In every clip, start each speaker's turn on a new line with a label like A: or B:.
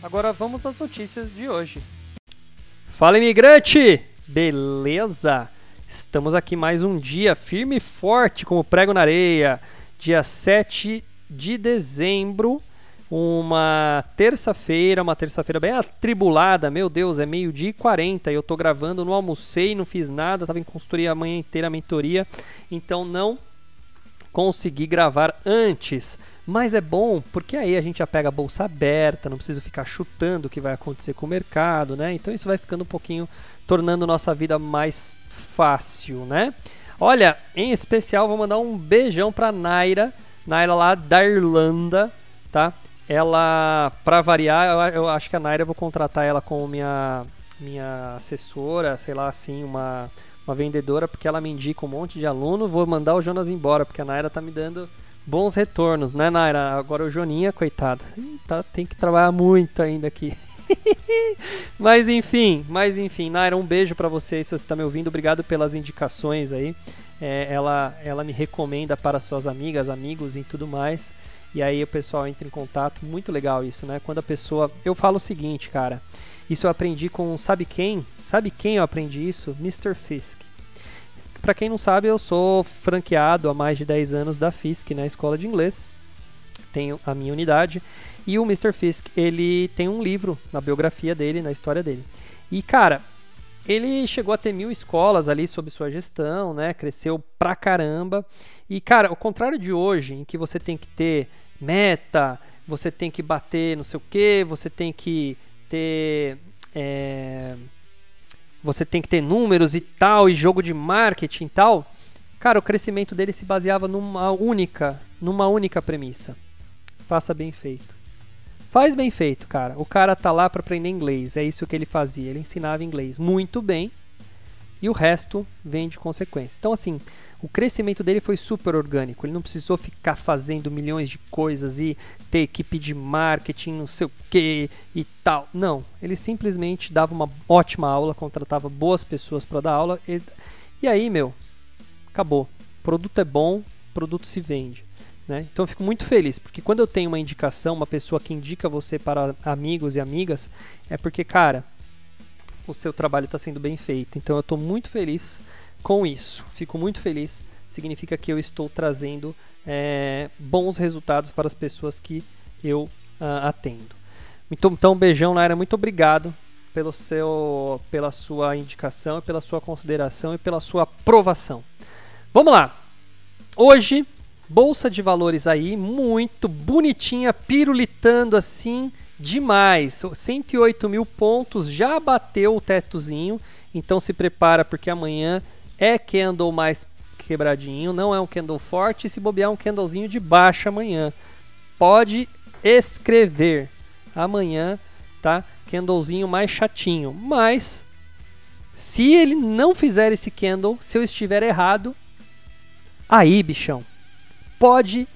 A: Agora vamos às notícias de hoje. Fala imigrante! Beleza? Estamos aqui mais um dia firme e forte como prego na areia. Dia 7 de dezembro, uma terça-feira, uma terça-feira bem atribulada, meu Deus, é meio-dia e 40 e eu tô gravando, não almocei, não fiz nada, tava em consultoria a manhã inteira, mentoria, então não consegui gravar antes. Mas é bom porque aí a gente já pega a bolsa aberta, não preciso ficar chutando o que vai acontecer com o mercado, né? Então isso vai ficando um pouquinho, tornando nossa vida mais fácil, né? Olha, em especial vou mandar um beijão pra Naira, Naira lá da Irlanda, tá? Ela, pra variar, eu, eu acho que a Naira eu vou contratar ela como minha, minha assessora, sei lá assim, uma, uma vendedora, porque ela me indica um monte de aluno. Vou mandar o Jonas embora, porque a Naira tá me dando bons retornos, né, Naira? Agora o Joninha, coitado, tá, tem que trabalhar muito ainda aqui. mas enfim, mas enfim, Naira, um beijo para você se você está me ouvindo. Obrigado pelas indicações aí. É, ela, ela me recomenda para suas amigas, amigos e tudo mais. E aí o pessoal entra em contato. Muito legal isso, né? Quando a pessoa. Eu falo o seguinte, cara. Isso eu aprendi com. Sabe quem? Sabe quem eu aprendi isso? Mr. Fisk. Para quem não sabe, eu sou franqueado há mais de 10 anos da Fisk na escola de inglês. Tenho a minha unidade. E o Mr. Fisk, ele tem um livro na biografia dele, na história dele. E, cara, ele chegou a ter mil escolas ali sob sua gestão, né? Cresceu pra caramba. E, cara, ao contrário de hoje, em que você tem que ter meta, você tem que bater não sei o que, você tem que ter. É você tem que ter números e tal, e jogo de marketing e tal. Cara, o crescimento dele se baseava numa única, numa única premissa. Faça bem feito. Faz bem feito, cara. O cara tá lá para aprender inglês, é isso que ele fazia. Ele ensinava inglês muito bem e o resto vem de consequência. Então, assim, o crescimento dele foi super orgânico. Ele não precisou ficar fazendo milhões de coisas e ter equipe de marketing, não sei o que e tal. Não, ele simplesmente dava uma ótima aula, contratava boas pessoas para dar aula e, e aí, meu, acabou. O produto é bom, produto se vende. Né? Então eu fico muito feliz, porque quando eu tenho uma indicação, uma pessoa que indica você para amigos e amigas, é porque, cara, o seu trabalho está sendo bem feito. Então eu estou muito feliz com isso. Fico muito feliz. Significa que eu estou trazendo é, bons resultados para as pessoas que eu uh, atendo. Então, então, beijão, Naira. Muito obrigado pelo seu, pela sua indicação, pela sua consideração e pela sua aprovação. Vamos lá. Hoje, bolsa de valores aí, muito bonitinha, pirulitando assim demais. 108 mil pontos, já bateu o tetozinho, então se prepara porque amanhã é candle mais quebradinho, não é um candle forte, se bobear um candlezinho de baixa amanhã. Pode escrever amanhã, tá? Candlezinho mais chatinho, mas se ele não fizer esse candle, se eu estiver errado, aí, bichão, pode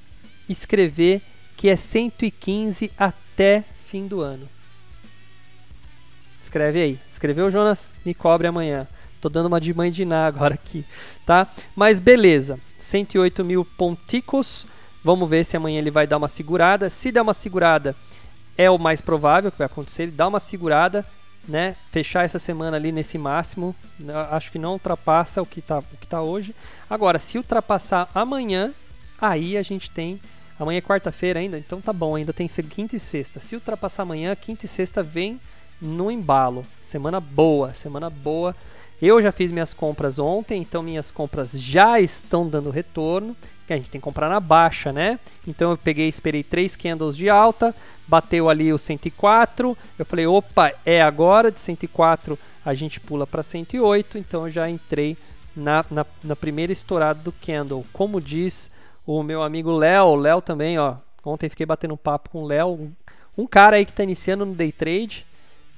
A: escrever que é 115 até fim do ano. Escreve aí. Escreveu, Jonas? Me cobre amanhã. Tô dando uma de mãe de Ná agora aqui, tá? Mas beleza. 108 mil ponticos. Vamos ver se amanhã ele vai dar uma segurada. Se der uma segurada, é o mais provável que vai acontecer. Ele dá uma segurada, né? Fechar essa semana ali nesse máximo. Acho que não ultrapassa o que tá, o que tá hoje. Agora, se ultrapassar amanhã, aí a gente tem Amanhã é quarta-feira ainda, então tá bom, ainda tem quinta e sexta. Se ultrapassar amanhã, quinta e sexta vem no embalo. Semana boa, semana boa. Eu já fiz minhas compras ontem, então minhas compras já estão dando retorno. Que a gente tem que comprar na baixa, né? Então eu peguei, esperei três candles de alta, bateu ali o 104. Eu falei, opa, é agora de 104 a gente pula para 108. Então eu já entrei na, na, na primeira estourada do candle. Como diz o meu amigo Léo, Léo também, ó. Ontem fiquei batendo um papo com o Léo, Um cara aí que está iniciando no day trade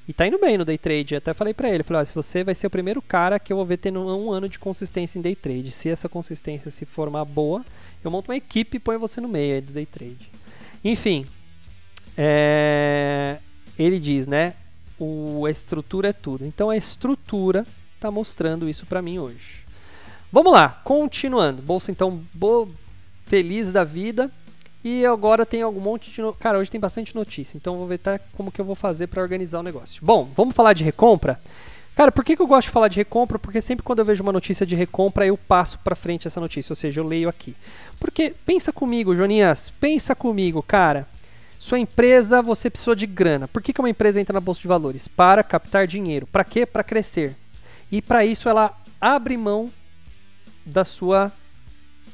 A: e tá indo bem no day trade. Até falei para ele, falei, ó, se você vai ser o primeiro cara que eu vou ver tendo um ano de consistência em day trade. Se essa consistência se formar boa, eu monto uma equipe e ponho você no meio aí do day trade. Enfim, é... ele diz, né? O, a estrutura é tudo. Então a estrutura está mostrando isso para mim hoje. Vamos lá, continuando. Bolsa então bo... feliz da vida. E agora tem algum monte de. No... Cara, hoje tem bastante notícia, então vou ver até como que eu vou fazer para organizar o negócio. Bom, vamos falar de recompra? Cara, por que, que eu gosto de falar de recompra? Porque sempre quando eu vejo uma notícia de recompra, eu passo para frente essa notícia, ou seja, eu leio aqui. Porque pensa comigo, Jonias, pensa comigo, cara. Sua empresa, você precisou de grana. Por que, que uma empresa entra na bolsa de valores? Para captar dinheiro. Para quê? Para crescer. E para isso ela abre mão da sua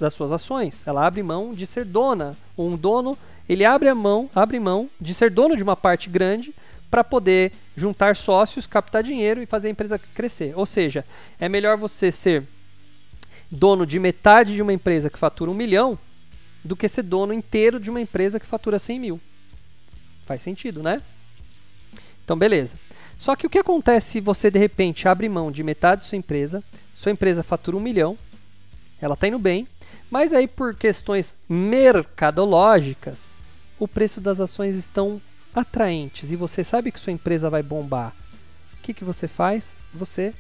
A: das suas ações. Ela abre mão de ser dona. Um dono, ele abre a mão, abre mão de ser dono de uma parte grande para poder juntar sócios, captar dinheiro e fazer a empresa crescer. Ou seja, é melhor você ser dono de metade de uma empresa que fatura um milhão do que ser dono inteiro de uma empresa que fatura 100 mil. Faz sentido, né? Então, beleza. Só que o que acontece se você de repente abre mão de metade de sua empresa, sua empresa fatura um milhão, ela está indo bem, mas aí por questões mercadológicas, o preço das ações estão atraentes e você sabe que sua empresa vai bombar. O que, que você faz? Você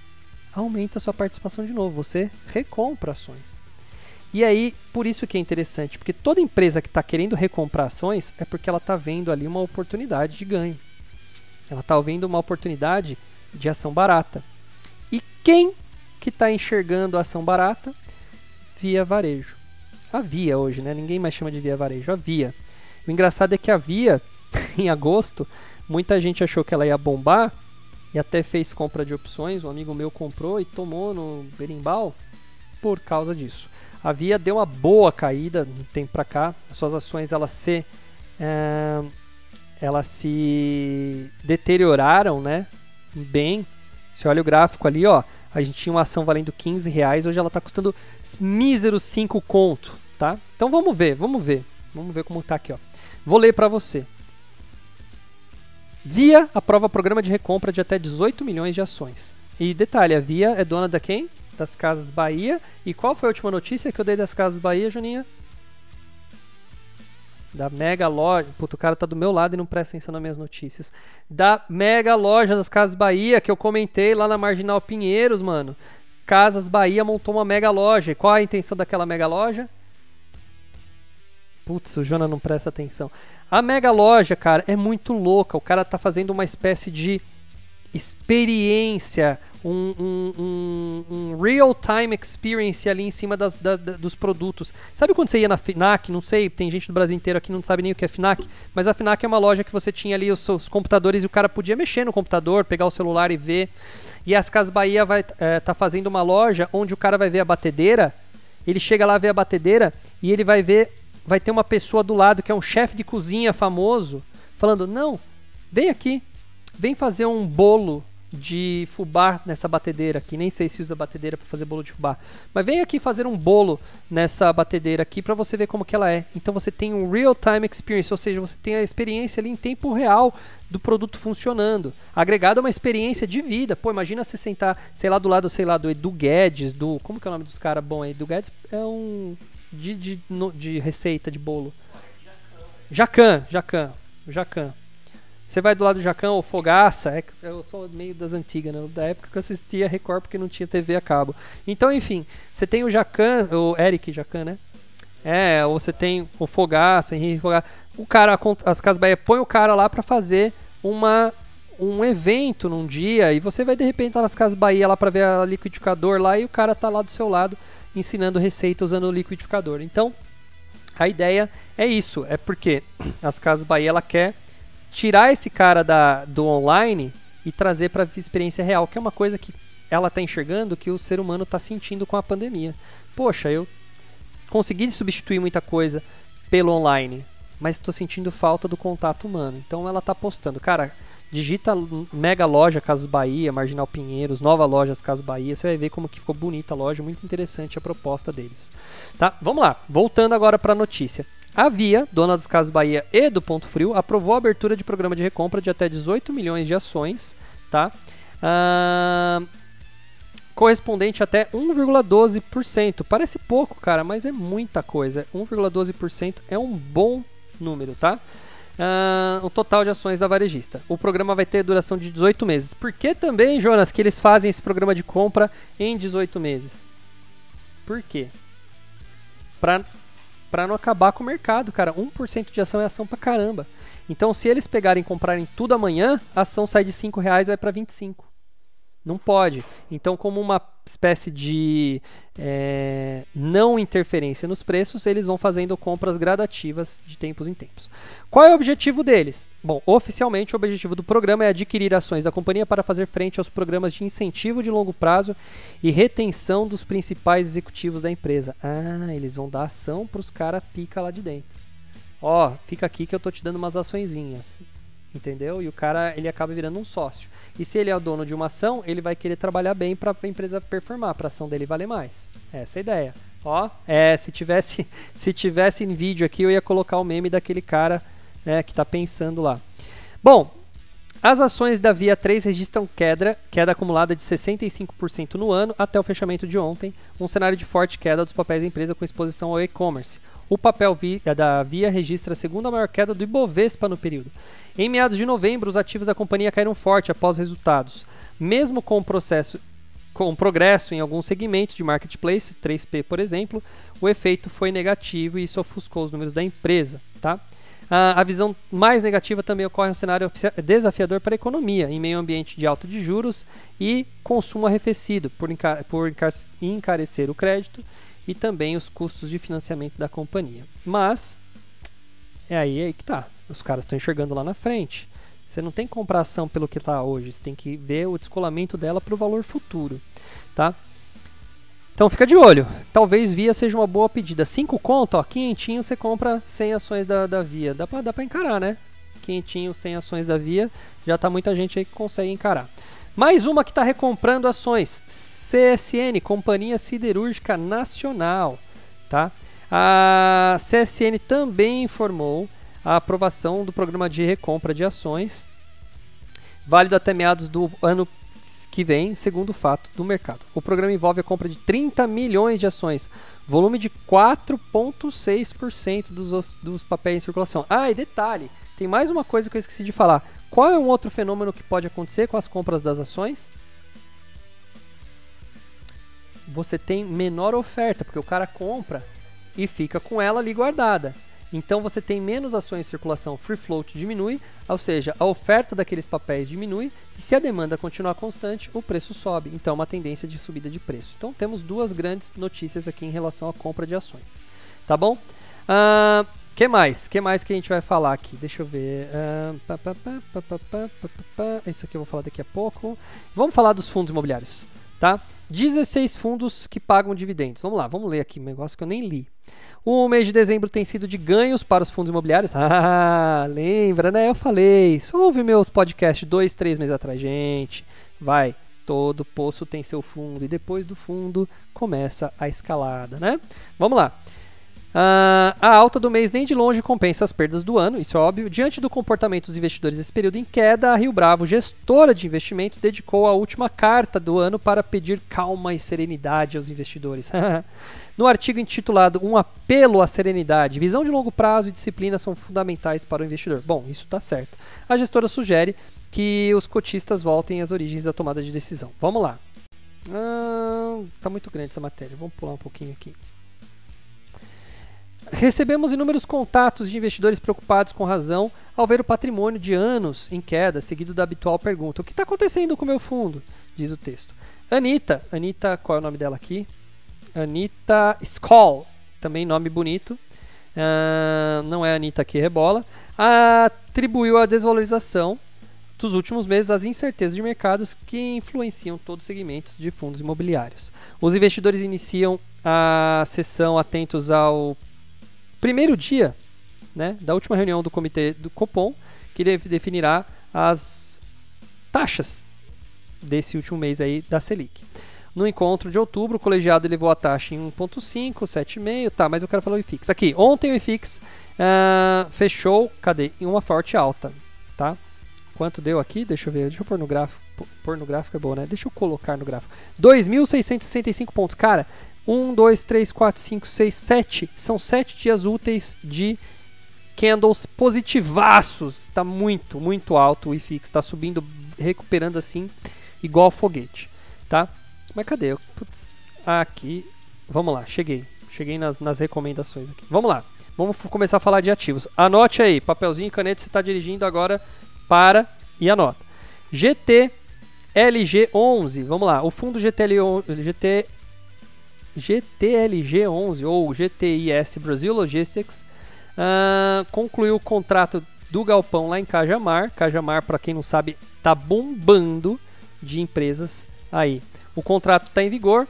A: aumenta sua participação de novo, você recompra ações. E aí, por isso que é interessante, porque toda empresa que está querendo recomprar ações é porque ela está vendo ali uma oportunidade de ganho. Ela está vendo uma oportunidade de ação barata. E quem que está enxergando a ação barata? Via varejo a Via hoje, né? Ninguém mais chama de Via Varejo, a Via. O engraçado é que a Via, em agosto, muita gente achou que ela ia bombar e até fez compra de opções. Um amigo meu comprou e tomou no berimbau por causa disso. A Via deu uma boa caída no tempo para cá. As suas ações elas se é, elas se deterioraram, né? Bem. Se olha o gráfico ali, ó, a gente tinha uma ação valendo 15 reais, hoje ela está custando míseros 5 conto, tá? Então vamos ver, vamos ver. Vamos ver como está aqui, ó. Vou ler para você. Via aprova programa de recompra de até 18 milhões de ações. E detalhe, a Via é dona da quem? Das Casas Bahia. E qual foi a última notícia que eu dei das Casas Bahia, Joninha? da mega loja. Puta, o cara tá do meu lado e não presta atenção nas minhas notícias. Da mega loja das Casas Bahia, que eu comentei lá na Marginal Pinheiros, mano. Casas Bahia montou uma mega loja. E qual a intenção daquela mega loja? Putz, o Jona não presta atenção. A mega loja, cara, é muito louca. O cara tá fazendo uma espécie de experiência, um, um, um, um real-time experience ali em cima das, da, da, dos produtos. Sabe quando você ia na FNAC? Não sei, tem gente do Brasil inteiro aqui que não sabe nem o que é FNAC, mas a FNAC é uma loja que você tinha ali os seus computadores e o cara podia mexer no computador, pegar o celular e ver. E as Casas Bahia vai é, tá fazendo uma loja onde o cara vai ver a batedeira, ele chega lá ver a batedeira e ele vai ver, vai ter uma pessoa do lado que é um chefe de cozinha famoso, falando: "Não, vem aqui, vem fazer um bolo de fubá nessa batedeira aqui. Nem sei se usa batedeira para fazer bolo de fubá. Mas vem aqui fazer um bolo nessa batedeira aqui para você ver como que ela é. Então você tem um real time experience, ou seja, você tem a experiência ali em tempo real do produto funcionando, agregado a uma experiência de vida. Pô, imagina você sentar, sei lá, do lado, sei lá, do Edu Guedes, do como que é o nome dos caras bom aí? Edu Guedes é um de, de, de receita de bolo. Jacan, Jacan, Jacan. Você vai do lado do Jacão ou Fogaça, é, eu sou meio das antigas, né? da época que eu assistia Record porque não tinha TV a cabo. Então, enfim, você tem o Jacan, o Eric Jacan, né? É, ou você tem o Fogaça, Henrique Fogaça. O cara, as Casas Bahia põe o cara lá para fazer uma um evento num dia e você vai de repente estar nas Casas Bahia lá para ver a liquidificador lá e o cara tá lá do seu lado ensinando receita usando o liquidificador. Então, a ideia é isso, é porque as Casas Bahia ela quer tirar esse cara da, do online e trazer para a experiência real, que é uma coisa que ela está enxergando que o ser humano está sentindo com a pandemia. Poxa, eu consegui substituir muita coisa pelo online, mas estou sentindo falta do contato humano. Então ela está postando, cara, digita Mega Loja Casas Bahia, Marginal Pinheiros, Nova Loja Casas Bahia, você vai ver como que ficou bonita a loja, muito interessante a proposta deles. Tá? Vamos lá, voltando agora para a notícia. A Via, dona das Casas Bahia e do Ponto Frio, aprovou a abertura de programa de recompra de até 18 milhões de ações, tá? Correspondente até 1,12%. Parece pouco, cara, mas é muita coisa. 1,12% é um bom número, tá? Uh, o total de ações da varejista. O programa vai ter duração de 18 meses. Por que também, Jonas, que eles fazem esse programa de compra em 18 meses? Por quê? Pra, pra não acabar com o mercado, cara. 1% de ação é ação pra caramba. Então, se eles pegarem e comprarem tudo amanhã, a ação sai de 5 reais e vai para 25. Não pode. Então, como uma espécie de é, não interferência nos preços, eles vão fazendo compras gradativas de tempos em tempos. Qual é o objetivo deles? Bom, oficialmente o objetivo do programa é adquirir ações da companhia para fazer frente aos programas de incentivo de longo prazo e retenção dos principais executivos da empresa. Ah, eles vão dar ação para os caras pica lá de dentro. Ó, fica aqui que eu tô te dando umas açõezinhas entendeu? E o cara ele acaba virando um sócio. E se ele é o dono de uma ação, ele vai querer trabalhar bem para a empresa performar, para a ação dele valer mais. Essa é a ideia. Ó, é, se tivesse se tivesse em vídeo aqui, eu ia colocar o meme daquele cara né, que está pensando lá. Bom, as ações da Via 3 registram queda, queda acumulada de 65% no ano até o fechamento de ontem, um cenário de forte queda dos papéis da empresa com exposição ao e-commerce. O papel via, da Via registra a segunda maior queda do Ibovespa no período. Em meados de novembro, os ativos da companhia caíram forte após resultados. Mesmo com o processo com progresso em alguns segmentos de marketplace, 3P por exemplo, o efeito foi negativo e isso ofuscou os números da empresa. Tá? a visão mais negativa também ocorre em um cenário desafiador para a economia, em meio ambiente de alta de juros e consumo arrefecido, por encarecer o crédito e também os custos de financiamento da companhia. Mas, é aí, é aí que tá. Os caras estão enxergando lá na frente. Você não tem que comprar ação pelo que está hoje, você tem que ver o descolamento dela para o valor futuro, tá? Então fica de olho. Talvez Via seja uma boa pedida. 5 conto, ó, quinhentinho você compra 100 ações da, da Via. Dá pra, dá encarar, né? Quinhentinho, 100 ações da Via. Já tá muita gente aí que consegue encarar. Mais uma que está recomprando ações. CSN, Companhia Siderúrgica Nacional, tá? A CSN também informou a aprovação do programa de recompra de ações, válido até meados do ano que vem, segundo o fato do mercado. O programa envolve a compra de 30 milhões de ações, volume de 4,6% dos, dos papéis em circulação. Ah, e detalhe, tem mais uma coisa que eu esqueci de falar. Qual é um outro fenômeno que pode acontecer com as compras das ações? Você tem menor oferta, porque o cara compra e fica com ela ali guardada. Então você tem menos ações em circulação, free float diminui, ou seja, a oferta daqueles papéis diminui, e se a demanda continuar constante, o preço sobe. Então, uma tendência de subida de preço. Então, temos duas grandes notícias aqui em relação à compra de ações. Tá bom? Uh, que mais? que mais que a gente vai falar aqui? Deixa eu ver. Uh, pá, pá, pá, Isso aqui eu vou falar daqui a pouco. Vamos falar dos fundos imobiliários, tá? 16 fundos que pagam dividendos. Vamos lá, vamos ler aqui um negócio que eu nem li. O mês de dezembro tem sido de ganhos para os fundos imobiliários. Ah, lembra, né? Eu falei. Só ouve meus podcasts dois, três meses atrás. Gente, vai. Todo poço tem seu fundo. E depois do fundo começa a escalada, né? Vamos lá. Uh, a alta do mês nem de longe compensa as perdas do ano, isso é óbvio. Diante do comportamento dos investidores nesse período em queda, a Rio Bravo, gestora de investimentos, dedicou a última carta do ano para pedir calma e serenidade aos investidores. no artigo intitulado Um apelo à serenidade, visão de longo prazo e disciplina são fundamentais para o investidor. Bom, isso está certo. A gestora sugere que os cotistas voltem às origens da tomada de decisão. Vamos lá. Ah, tá muito grande essa matéria. Vamos pular um pouquinho aqui. Recebemos inúmeros contatos de investidores preocupados com razão ao ver o patrimônio de anos em queda, seguido da habitual pergunta: O que está acontecendo com o meu fundo? Diz o texto. Anitta, Anitta, qual é o nome dela aqui? Anitta Skoll, também nome bonito. Uh, não é Anitta que rebola. Atribuiu a desvalorização dos últimos meses às incertezas de mercados que influenciam todos os segmentos de fundos imobiliários. Os investidores iniciam a sessão atentos ao primeiro dia né, da última reunião do comitê do Copom, que definirá as taxas desse último mês aí da Selic. No encontro de outubro, o colegiado elevou a taxa em 1,5, 7,5, tá, mas eu quero falar o IFIX. Aqui, ontem o IFIX uh, fechou, cadê? Em uma forte alta, tá? Quanto deu aqui? Deixa eu ver, deixa eu pôr no gráfico. Pôr no gráfico é bom, né? Deixa eu colocar no gráfico. 2.665 pontos. Cara, 1, 2, 3, 4, 5, 6, 7. São 7 dias úteis de candles positivaços. Tá muito, muito alto o IFIX. Tá subindo, recuperando assim, igual foguete, tá? Mas cadê? Putz, aqui. Vamos lá, cheguei. Cheguei nas, nas recomendações aqui. Vamos lá. Vamos começar a falar de ativos. Anote aí, papelzinho e caneta, você está dirigindo agora para e anota. GTLG11, vamos lá. O fundo GTL, GT, GTLG11 ou GTIS Brasil Logistics uh, concluiu o contrato do galpão lá em Cajamar. Cajamar, para quem não sabe, tá bombando de empresas aí. O contrato está em vigor,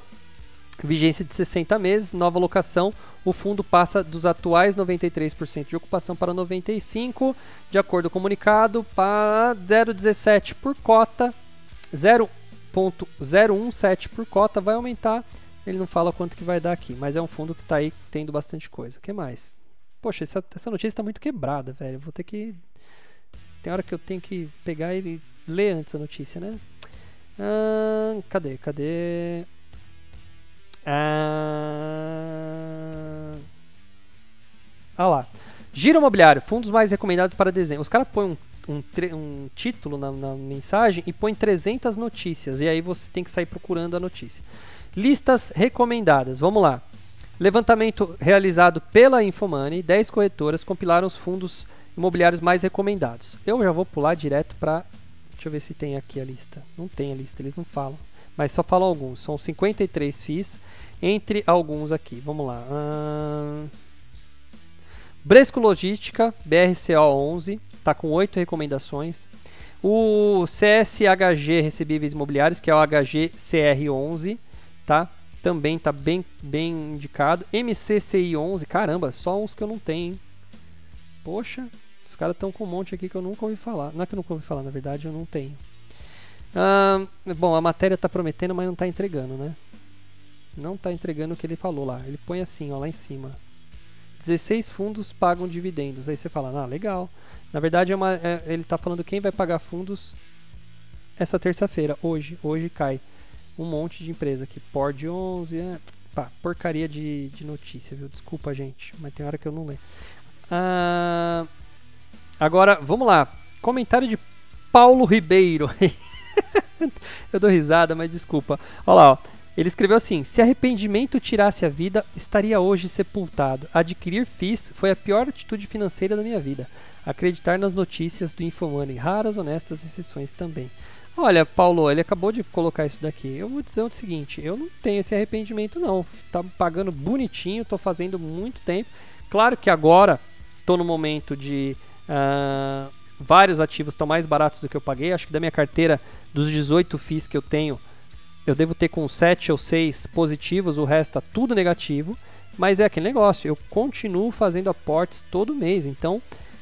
A: vigência de 60 meses, nova locação. O fundo passa dos atuais 93% de ocupação para 95%, de acordo com o comunicado, para 0,17 por cota, 0,017 por cota, vai aumentar. Ele não fala quanto que vai dar aqui, mas é um fundo que está aí tendo bastante coisa. O que mais? Poxa, essa, essa notícia está muito quebrada, velho. Vou ter que. Tem hora que eu tenho que pegar e ler antes a notícia, né? Ah, cadê? Cadê? Ah, ah lá. Giro imobiliário, fundos mais recomendados para desenho. Os caras põem um, um, um título na, na, mensagem e põem 300 notícias. E aí você tem que sair procurando a notícia. Listas recomendadas. Vamos lá. Levantamento realizado pela Infomoney, 10 corretoras compilaram os fundos imobiliários mais recomendados. Eu já vou pular direto para. Deixa eu ver se tem aqui a lista. Não tem a lista, eles não falam. Mas só falam alguns. São 53 FIIs, entre alguns aqui. Vamos lá. Hum... Bresco Logística, BRCO 11, está com 8 recomendações. O CSHG Recebíveis Imobiliários, que é o HGCR11, tá? também está bem, bem indicado. MCCI 11, caramba, só uns que eu não tenho, hein? Poxa, os caras estão com um monte aqui que eu nunca ouvi falar. Não é que eu nunca ouvi falar, na verdade eu não tenho. Ah, bom, a matéria está prometendo, mas não está entregando, né? Não está entregando o que ele falou lá. Ele põe assim, ó, lá em cima. 16 fundos pagam dividendos. Aí você fala, ah, legal. Na verdade, é uma, é, ele está falando quem vai pagar fundos essa terça-feira, hoje. Hoje cai um monte de empresa aqui. Pord 11, é, pá, porcaria de, de notícia, viu? Desculpa, gente, mas tem hora que eu não leio. Ah, agora, vamos lá. Comentário de Paulo Ribeiro. eu dou risada, mas desculpa. Olha lá, ó. Ele escreveu assim: Se arrependimento tirasse a vida, estaria hoje sepultado. Adquirir FIS foi a pior atitude financeira da minha vida. Acreditar nas notícias do Infomoney, raras, honestas exceções também. Olha, Paulo, ele acabou de colocar isso daqui. Eu vou dizer o seguinte: eu não tenho esse arrependimento, não. Tá pagando bonitinho, tô fazendo muito tempo. Claro que agora tô no momento de. Uh, vários ativos estão mais baratos do que eu paguei. Acho que da minha carteira, dos 18 FIIs que eu tenho, eu devo ter com 7 ou 6 positivos, o resto tá tudo negativo. Mas é aquele negócio, eu continuo fazendo aportes todo mês. Então,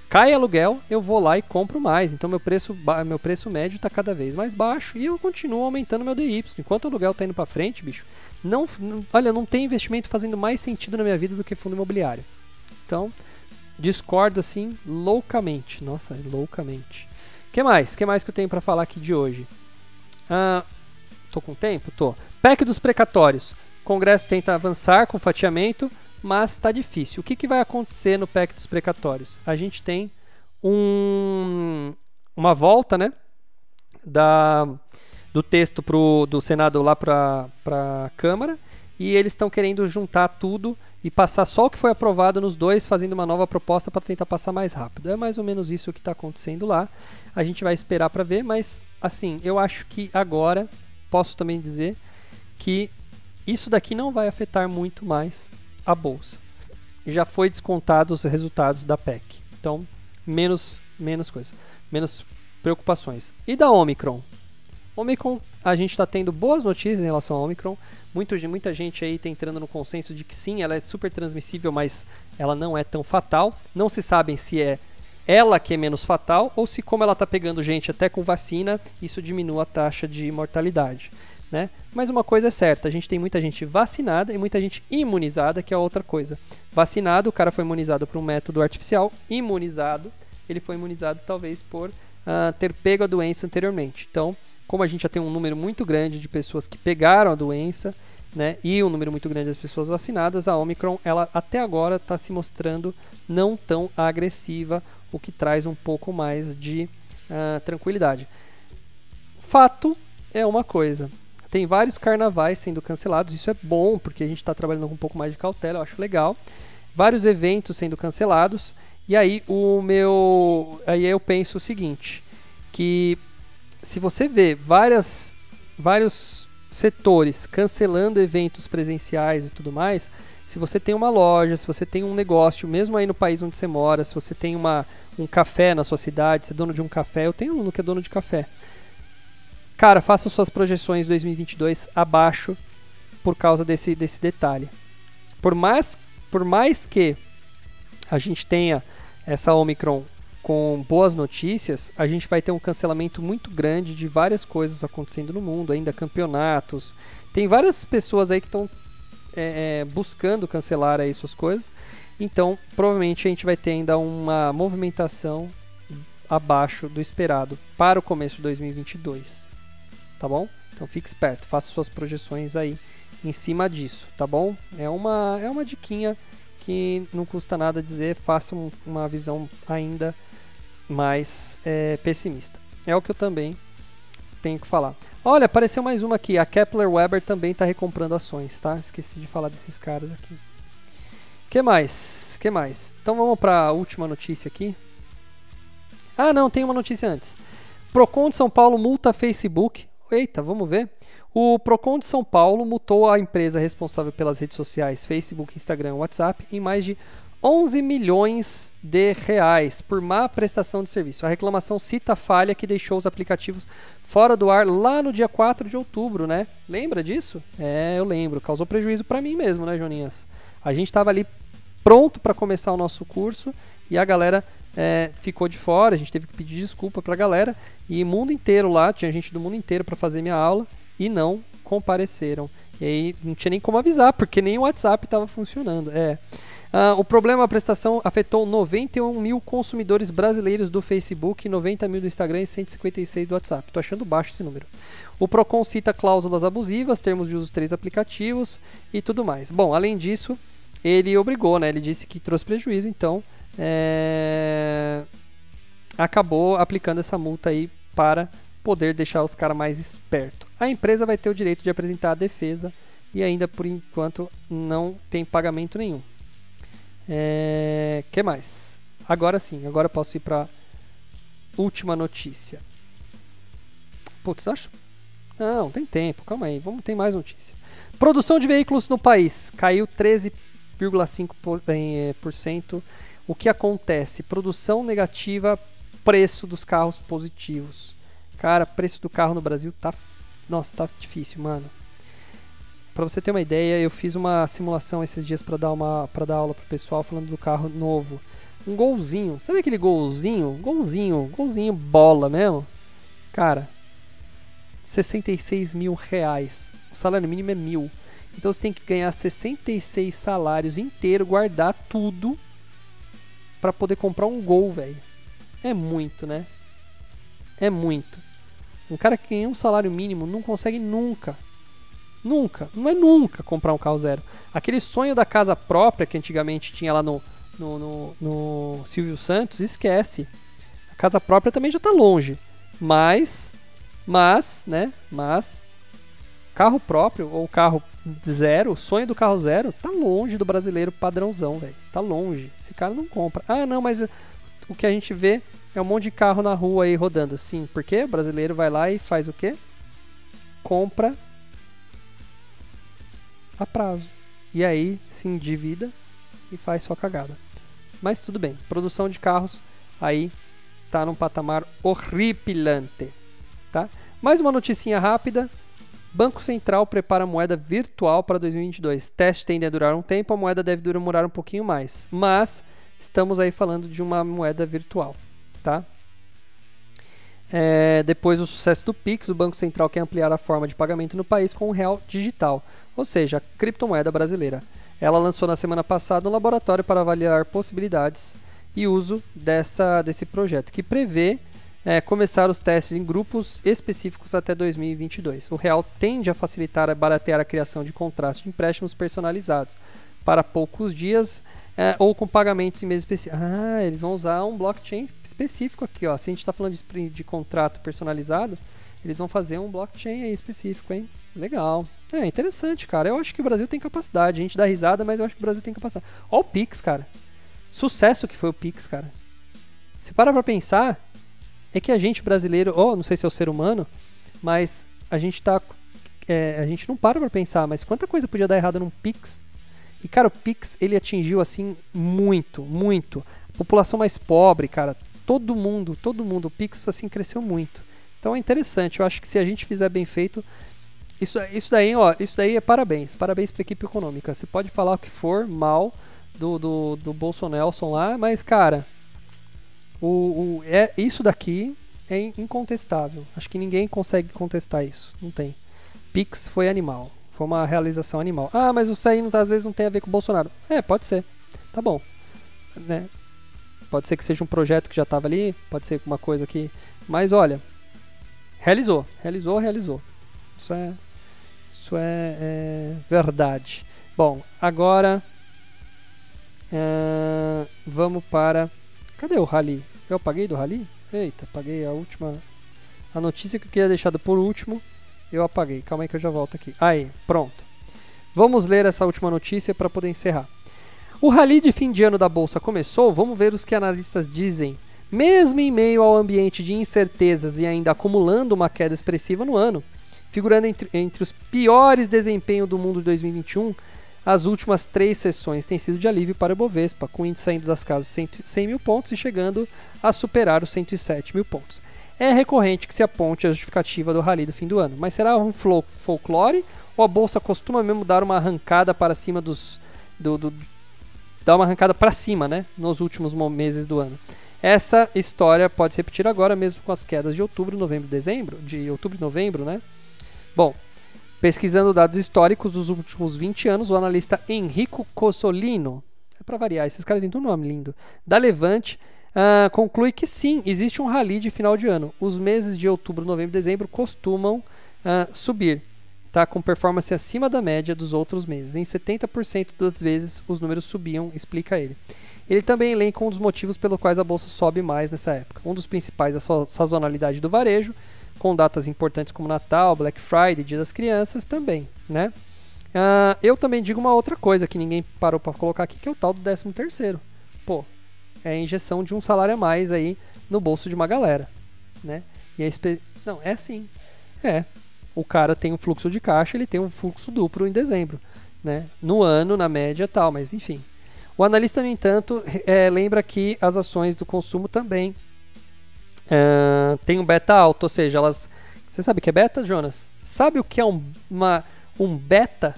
A: Cai aluguel, eu vou lá e compro mais. Então meu preço, meu preço médio está cada vez mais baixo e eu continuo aumentando meu DY. Enquanto o aluguel está indo para frente, bicho, não, não, olha, não tem investimento fazendo mais sentido na minha vida do que fundo imobiliário. Então, discordo assim loucamente. Nossa, loucamente. Que mais? Que mais que eu tenho para falar aqui de hoje? Ah, tô com tempo? Tô. PEC dos precatórios. O Congresso tenta avançar com fatiamento mas está difícil. O que, que vai acontecer no PEC dos precatórios? A gente tem um, uma volta né, da, do texto pro, do Senado lá para a Câmara e eles estão querendo juntar tudo e passar só o que foi aprovado nos dois, fazendo uma nova proposta para tentar passar mais rápido. É mais ou menos isso que está acontecendo lá. A gente vai esperar para ver, mas assim, eu acho que agora posso também dizer que isso daqui não vai afetar muito mais a bolsa. Já foi descontado os resultados da PEC. Então, menos menos coisa, menos preocupações. E da Omicron? Omicron, a gente está tendo boas notícias em relação à Omicron. Muito, muita gente aí está entrando no consenso de que sim, ela é super transmissível, mas ela não é tão fatal. Não se sabe se é ela que é menos fatal ou se como ela está pegando gente até com vacina, isso diminui a taxa de mortalidade. Né? Mas uma coisa é certa, a gente tem muita gente vacinada e muita gente imunizada, que é outra coisa. Vacinado, o cara foi imunizado por um método artificial, imunizado, ele foi imunizado talvez por uh, ter pego a doença anteriormente. Então, como a gente já tem um número muito grande de pessoas que pegaram a doença, né, e um número muito grande de pessoas vacinadas, a Omicron, ela até agora está se mostrando não tão agressiva, o que traz um pouco mais de uh, tranquilidade. Fato é uma coisa, tem vários carnavais sendo cancelados, isso é bom, porque a gente está trabalhando com um pouco mais de cautela, eu acho legal. Vários eventos sendo cancelados, e aí o meu. Aí eu penso o seguinte: que se você vê várias, vários setores cancelando eventos presenciais e tudo mais, se você tem uma loja, se você tem um negócio, mesmo aí no país onde você mora, se você tem uma, um café na sua cidade, se é dono de um café, eu tenho um aluno que é dono de café. Cara, faça suas projeções 2022 abaixo por causa desse, desse detalhe. Por mais, por mais que a gente tenha essa Omicron com boas notícias, a gente vai ter um cancelamento muito grande de várias coisas acontecendo no mundo, ainda campeonatos. Tem várias pessoas aí que estão é, é, buscando cancelar aí suas coisas. Então, provavelmente a gente vai ter ainda uma movimentação abaixo do esperado para o começo de 2022 tá bom? Então fique esperto, faça suas projeções aí em cima disso, tá bom? É uma, é uma diquinha que não custa nada dizer, faça um, uma visão ainda mais é, pessimista. É o que eu também tenho que falar. Olha, apareceu mais uma aqui. A Kepler Weber também está recomprando ações, tá? Esqueci de falar desses caras aqui. Que mais? Que mais? Então vamos para a última notícia aqui. Ah, não, tem uma notícia antes. Procon de São Paulo multa Facebook Eita, vamos ver. O Procon de São Paulo multou a empresa responsável pelas redes sociais Facebook, Instagram e WhatsApp em mais de 11 milhões de reais por má prestação de serviço. A reclamação cita a falha que deixou os aplicativos fora do ar lá no dia 4 de outubro, né? Lembra disso? É, eu lembro. Causou prejuízo para mim mesmo, né, Joninhas? A gente estava ali pronto para começar o nosso curso e a galera é, ficou de fora, a gente teve que pedir desculpa para a galera e mundo inteiro lá, tinha gente do mundo inteiro para fazer minha aula e não compareceram. E aí não tinha nem como avisar, porque nem o WhatsApp estava funcionando. É. Uh, o problema da prestação afetou 91 mil consumidores brasileiros do Facebook, 90 mil do Instagram e 156 do WhatsApp. Tô achando baixo esse número. O Procon cita cláusulas abusivas, termos de uso três aplicativos e tudo mais. Bom, além disso, ele obrigou, né? Ele disse que trouxe prejuízo, então é, acabou aplicando essa multa aí para poder deixar os caras mais espertos. A empresa vai ter o direito de apresentar a defesa e ainda por enquanto não tem pagamento nenhum. É, que mais? Agora sim, agora posso ir para última notícia. Putz, acho. Não, tem tempo, calma aí, vamos ter mais notícia. Produção de veículos no país caiu 13,5% o que acontece? Produção negativa, preço dos carros positivos. Cara, preço do carro no Brasil tá. Nossa, tá difícil, mano. Para você ter uma ideia, eu fiz uma simulação esses dias para dar uma para dar aula pro pessoal falando do carro novo. Um golzinho, sabe aquele golzinho? Golzinho, golzinho bola mesmo. Cara, 66 mil reais. O salário mínimo é mil. Então você tem que ganhar 66 salários inteiro, guardar tudo para poder comprar um gol, velho. É muito, né? É muito. Um cara que ganha um salário mínimo não consegue nunca. Nunca, não é nunca comprar um carro zero. Aquele sonho da casa própria que antigamente tinha lá no, no, no, no Silvio Santos, esquece. A casa própria também já está longe. Mas, mas, né? Mas, carro próprio ou carro zero, o sonho do carro zero, tá longe do brasileiro padrãozão, velho. Tá longe. Esse cara não compra. Ah, não, mas o que a gente vê é um monte de carro na rua aí rodando. Sim, porque o brasileiro vai lá e faz o quê? Compra a prazo. E aí se endivida e faz sua cagada. Mas tudo bem. Produção de carros aí tá num patamar horripilante, tá? Mais uma noticinha rápida. Banco Central prepara moeda virtual para 2022. Teste tende a durar um tempo, a moeda deve demorar um pouquinho mais. Mas estamos aí falando de uma moeda virtual, tá? É, depois do sucesso do Pix, o Banco Central quer ampliar a forma de pagamento no país com o real digital, ou seja, a criptomoeda brasileira. Ela lançou na semana passada um laboratório para avaliar possibilidades e uso dessa, desse projeto, que prevê é, começar os testes em grupos específicos até 2022. O real tende a facilitar e baratear a criação de contratos de empréstimos personalizados para poucos dias é, ou com pagamentos em meses específicos. Ah, eles vão usar um blockchain específico aqui, ó. Se a gente está falando de, de contrato personalizado, eles vão fazer um blockchain aí específico, hein? Legal. É interessante, cara. Eu acho que o Brasil tem capacidade. A gente dá risada, mas eu acho que o Brasil tem capacidade. O Pix, cara. Sucesso que foi o Pix, cara. Se para pra pensar, é que a gente brasileiro, ou não sei se é o ser humano, mas a gente tá. É, a gente não para pra pensar, mas quanta coisa podia dar errado num Pix. E, cara, o Pix ele atingiu assim muito, muito. A população mais pobre, cara, todo mundo, todo mundo, o Pix assim cresceu muito. Então é interessante, eu acho que se a gente fizer bem feito, isso, isso daí, ó, isso daí é parabéns, parabéns para a equipe econômica. Você pode falar o que for mal do, do, do Bolsonaro lá, mas cara, o, o, é, isso daqui é incontestável. Acho que ninguém consegue contestar isso, não tem. Pix foi animal, foi uma realização animal. Ah, mas isso aí às vezes não tem a ver com o Bolsonaro. É, pode ser, tá bom. Né? Pode ser que seja um projeto que já estava ali, pode ser uma coisa que. Mas olha, realizou, realizou, realizou. Isso é, isso é, é verdade. Bom, agora é, vamos para. Cadê o Rally? Eu apaguei do Rally? Eita, apaguei a última. A notícia que eu queria deixar por último, eu apaguei. Calma aí que eu já volto aqui. Aí, pronto. Vamos ler essa última notícia para poder encerrar. O rally de fim de ano da bolsa começou, vamos ver os que analistas dizem. Mesmo em meio ao ambiente de incertezas e ainda acumulando uma queda expressiva no ano, figurando entre, entre os piores desempenhos do mundo de 2021, as últimas três sessões têm sido de alívio para o Bovespa, com o índice saindo das casas 100, 100 mil pontos e chegando a superar os 107 mil pontos. É recorrente que se aponte a justificativa do rally do fim do ano, mas será um folclore ou a bolsa costuma mesmo dar uma arrancada para cima dos, do, do dar uma arrancada para cima, né, nos últimos meses do ano. Essa história pode se repetir agora mesmo com as quedas de outubro, novembro dezembro, de outubro e novembro, né? Bom, pesquisando dados históricos dos últimos 20 anos, o analista Enrico Cossolino, é para variar, esses caras têm um nome lindo, da Levante, uh, conclui que sim, existe um rally de final de ano. Os meses de outubro, novembro e dezembro costumam uh, subir está com performance acima da média dos outros meses. Em 70% das vezes os números subiam, explica ele. Ele também elenca um dos motivos pelos quais a bolsa sobe mais nessa época. Um dos principais é a sazonalidade do varejo, com datas importantes como Natal, Black Friday, Dia das Crianças também, né? Uh, eu também digo uma outra coisa que ninguém parou para colocar aqui, que é o tal do 13 terceiro. Pô, é a injeção de um salário a mais aí no bolso de uma galera, né? E a Não, é assim. É, o cara tem um fluxo de caixa, ele tem um fluxo duplo em dezembro, né? No ano, na média tal, mas enfim. O analista, no entanto, é, lembra que as ações do consumo também uh, têm um beta alto, ou seja, elas... Você sabe o que é beta, Jonas? Sabe o que é um, uma, um beta?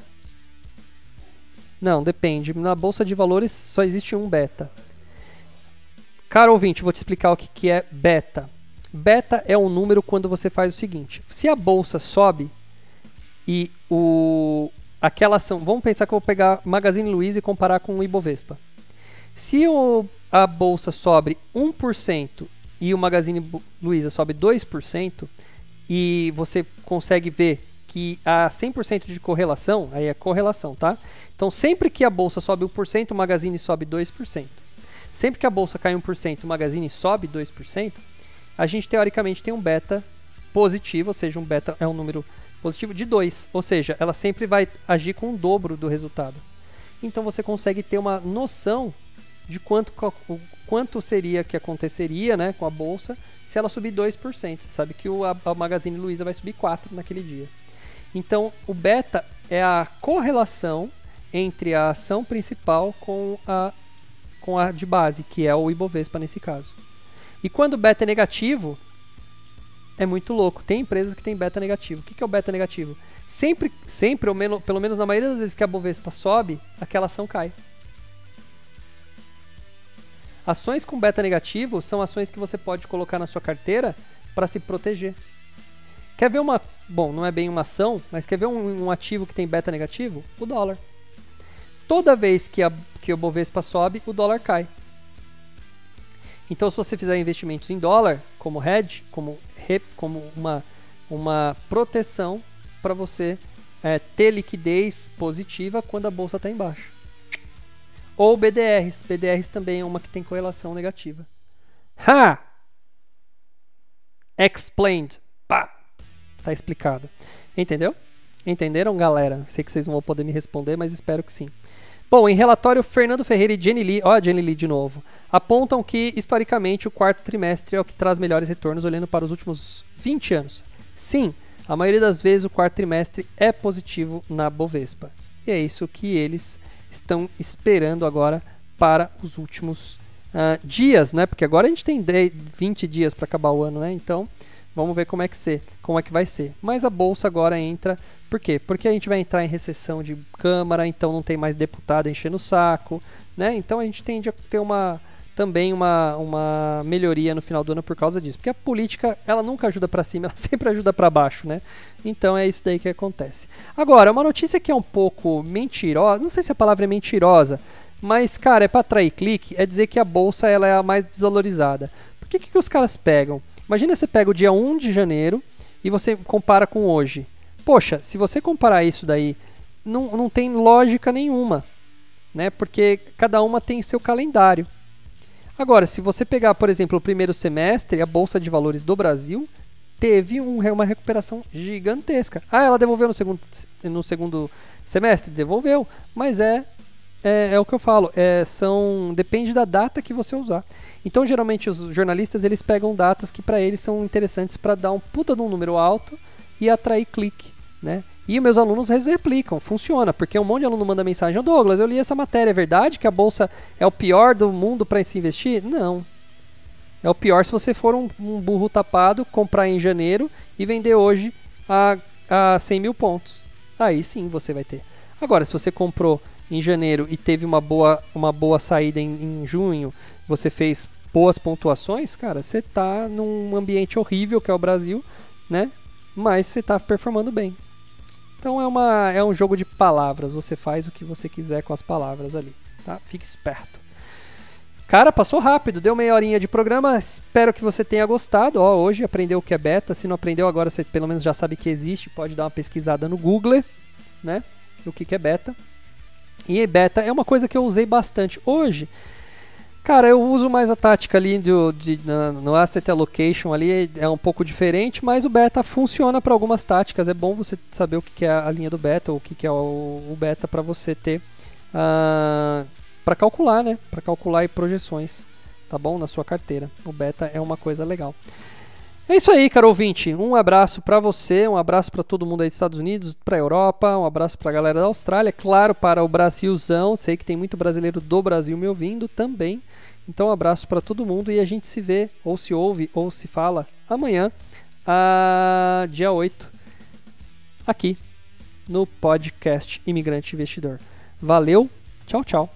A: Não, depende. Na bolsa de valores só existe um beta. Caro ouvinte, vou te explicar o que, que é beta. Beta é um número quando você faz o seguinte: se a bolsa sobe e o aquela ação, vamos pensar que eu vou pegar Magazine Luiza e comparar com o Ibovespa. Se o, a bolsa sobe 1% e o Magazine Luiza sobe 2%, e você consegue ver que há 100% de correlação, aí é correlação, tá? Então, sempre que a bolsa sobe 1%, o Magazine sobe 2%. Sempre que a bolsa cai 1%, o Magazine sobe 2%, a gente teoricamente tem um beta positivo, ou seja, um beta é um número positivo de 2, ou seja, ela sempre vai agir com o dobro do resultado. Então você consegue ter uma noção de quanto, quanto seria que aconteceria né, com a bolsa se ela subir 2%. Você sabe que o, a, a Magazine Luiza vai subir 4% naquele dia. Então o beta é a correlação entre a ação principal com a, com a de base, que é o Ibovespa nesse caso. E quando o beta é negativo, é muito louco. Tem empresas que têm beta negativo. O que, que é o beta negativo? Sempre, sempre ou menos, pelo menos na maioria das vezes que a Bovespa sobe, aquela ação cai. Ações com beta negativo são ações que você pode colocar na sua carteira para se proteger. Quer ver uma. Bom, não é bem uma ação, mas quer ver um, um ativo que tem beta negativo? O dólar. Toda vez que, a, que o Bovespa sobe, o dólar cai. Então, se você fizer investimentos em dólar, como hedge, como, como uma, uma proteção para você é, ter liquidez positiva quando a bolsa está embaixo. Ou BDRs. BDRs também é uma que tem correlação negativa. Ha! Explained. Pá! Tá explicado. Entendeu? Entenderam, galera? Sei que vocês não vão poder me responder, mas espero que sim. Bom, em relatório, Fernando Ferreira e Jenny Lee, ó a Jenny Lee de novo, apontam que, historicamente, o quarto trimestre é o que traz melhores retornos olhando para os últimos 20 anos. Sim, a maioria das vezes o quarto trimestre é positivo na Bovespa. E é isso que eles estão esperando agora para os últimos uh, dias, né? Porque agora a gente tem 10, 20 dias para acabar o ano, né? Então, vamos ver como é que ser, como é que vai ser. Mas a bolsa agora entra, por quê? Porque a gente vai entrar em recessão de câmara, então não tem mais deputado enchendo o saco, né? Então a gente tende a ter uma também uma, uma melhoria no final do ano por causa disso. Porque a política, ela nunca ajuda para cima, ela sempre ajuda para baixo, né? Então é isso daí que acontece. Agora, uma notícia que é um pouco mentirosa, não sei se a palavra é mentirosa, mas, cara, é para atrair clique, é dizer que a bolsa ela é a mais desvalorizada. Por que, que os caras pegam? Imagina você pega o dia 1 de janeiro e você compara com hoje. Poxa, se você comparar isso daí, não, não tem lógica nenhuma, né? Porque cada uma tem seu calendário. Agora, se você pegar, por exemplo, o primeiro semestre, a Bolsa de Valores do Brasil teve um, uma recuperação gigantesca. Ah, ela devolveu no segundo, no segundo semestre? Devolveu, mas é, é, é o que eu falo, é, são, depende da data que você usar. Então, geralmente, os jornalistas eles pegam datas que para eles são interessantes para dar um puta de um número alto e atrair clique, né? E meus alunos replicam, funciona, porque um monte de aluno manda mensagem: Douglas, eu li essa matéria, é verdade que a bolsa é o pior do mundo para se investir? Não. É o pior se você for um, um, burro tapado, comprar em janeiro e vender hoje a, a 100 mil pontos. Aí sim você vai ter. Agora, se você comprou em janeiro e teve uma boa, uma boa saída em, em junho, você fez boas pontuações, cara, você tá num ambiente horrível que é o Brasil, né? Mas você tá performando bem. Então é, uma, é um jogo de palavras. Você faz o que você quiser com as palavras ali. Tá? Fique esperto. Cara, passou rápido, deu meia horinha de programa. Espero que você tenha gostado. Ó, hoje aprendeu o que é beta. Se não aprendeu agora, você pelo menos já sabe que existe. Pode dar uma pesquisada no Google, né? O que, que é beta. E beta é uma coisa que eu usei bastante. Hoje, Cara, eu uso mais a tática ali do, de, no Asset Allocation ali, é um pouco diferente, mas o beta funciona para algumas táticas. É bom você saber o que é a linha do beta, o que é o, o beta para você ter uh, ah, para calcular, né? Para calcular projeções, tá bom? Na sua carteira. O beta é uma coisa legal. É isso aí, caro ouvinte. Um abraço para você, um abraço para todo mundo aí dos Estados Unidos, para Europa, um abraço para a galera da Austrália, claro, para o Brasilzão. Sei que tem muito brasileiro do Brasil me ouvindo também. Então, um abraço para todo mundo e a gente se vê, ou se ouve, ou se fala amanhã, a dia 8, aqui no podcast Imigrante Investidor. Valeu, tchau, tchau.